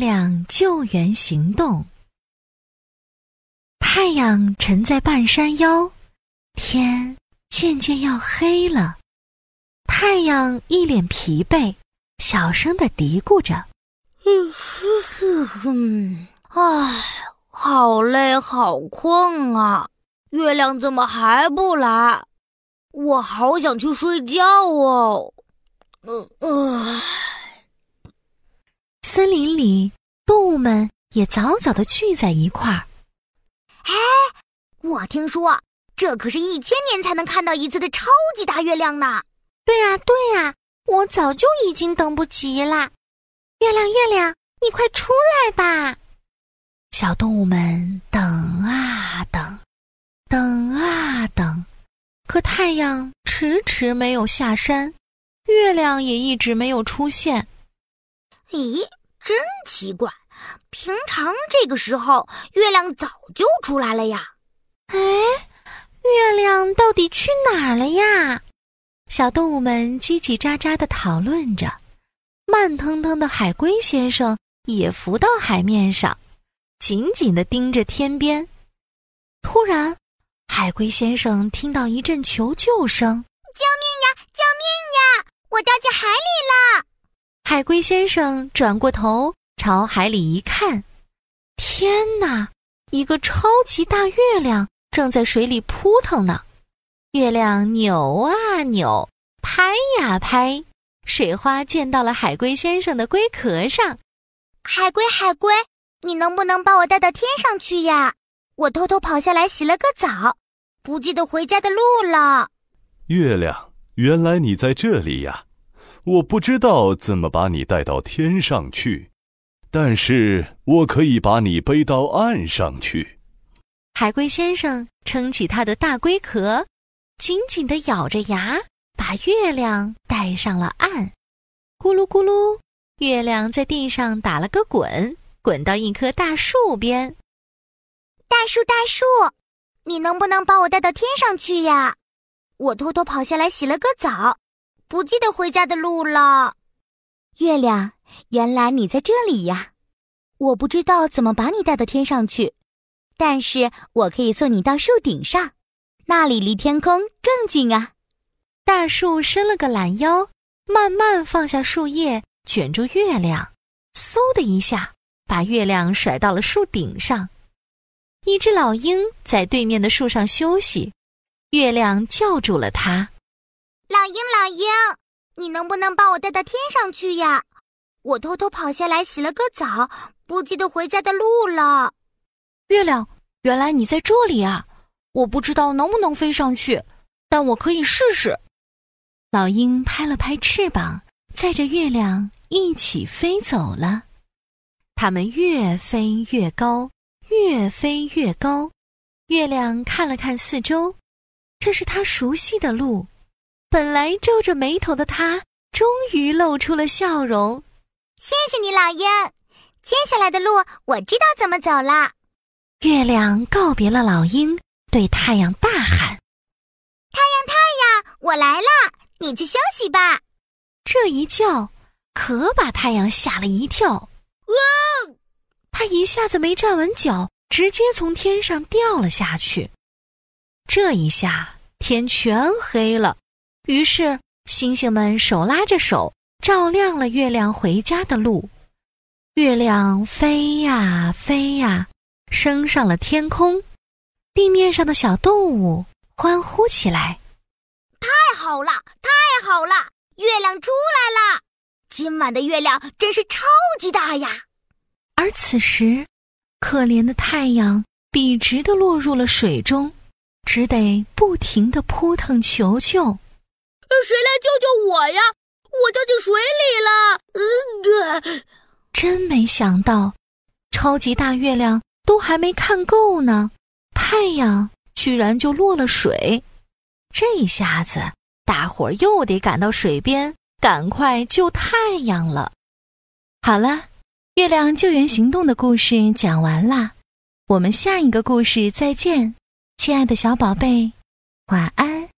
亮救援行动》。太阳沉在半山腰，天渐渐要黑了。太阳一脸疲惫，小声的嘀咕着：“嗯，唉，好累，好困啊！月亮怎么还不来？我好想去睡觉哦。”呃呃。森林里，动物们也早早的聚在一块儿。哎，我听说这可是一千年才能看到一次的超级大月亮呢！对呀，对呀，我早就已经等不及了！月亮，月亮，你快出来吧！小动物们等啊等，等啊等，可太阳迟迟没有下山，月亮也一直没有出现。咦？真奇怪，平常这个时候月亮早就出来了呀。哎，月亮到底去哪儿了呀？小动物们叽叽喳喳的讨论着。慢腾腾的海龟先生也浮到海面上，紧紧的盯着天边。突然，海龟先生听到一阵求救声：“救命呀！救命呀！我掉进海里了！”海龟先生转过头，朝海里一看，天哪！一个超级大月亮正在水里扑腾呢。月亮扭啊扭，拍呀拍，水花溅到了海龟先生的龟壳上。海龟，海龟，你能不能把我带到天上去呀？我偷偷跑下来洗了个澡，不记得回家的路了。月亮，原来你在这里呀！我不知道怎么把你带到天上去，但是我可以把你背到岸上去。海龟先生撑起他的大龟壳，紧紧地咬着牙，把月亮带上了岸。咕噜咕噜，月亮在地上打了个滚，滚到一棵大树边。大树，大树，你能不能把我带到天上去呀？我偷偷跑下来洗了个澡。不记得回家的路了，月亮，原来你在这里呀！我不知道怎么把你带到天上去，但是我可以送你到树顶上，那里离天空更近啊！大树伸了个懒腰，慢慢放下树叶，卷住月亮，嗖的一下，把月亮甩到了树顶上。一只老鹰在对面的树上休息，月亮叫住了它。老鹰，老鹰，你能不能把我带到天上去呀？我偷偷跑下来洗了个澡，不记得回家的路了。月亮，原来你在这里啊！我不知道能不能飞上去，但我可以试试。老鹰拍了拍翅膀，载着月亮一起飞走了。它们越飞越高，越飞越高。月亮看了看四周，这是它熟悉的路。本来皱着眉头的他，终于露出了笑容。谢谢你，老鹰。接下来的路我知道怎么走了。月亮告别了老鹰，对太阳大喊：“太阳，太阳，我来了！你去休息吧。”这一叫可把太阳吓了一跳。哇！他一下子没站稳脚，直接从天上掉了下去。这一下天全黑了。于是，星星们手拉着手，照亮了月亮回家的路。月亮飞呀飞呀，升上了天空。地面上的小动物欢呼起来：“太好了，太好了！月亮出来了！今晚的月亮真是超级大呀！”而此时，可怜的太阳笔直的落入了水中，只得不停的扑腾求救。谁来救救我呀！我掉进水里了！嗯，真没想到，超级大月亮都还没看够呢，太阳居然就落了水。这下子，大伙儿又得赶到水边，赶快救太阳了。好了，月亮救援行动的故事讲完了，我们下一个故事再见，亲爱的小宝贝，晚安。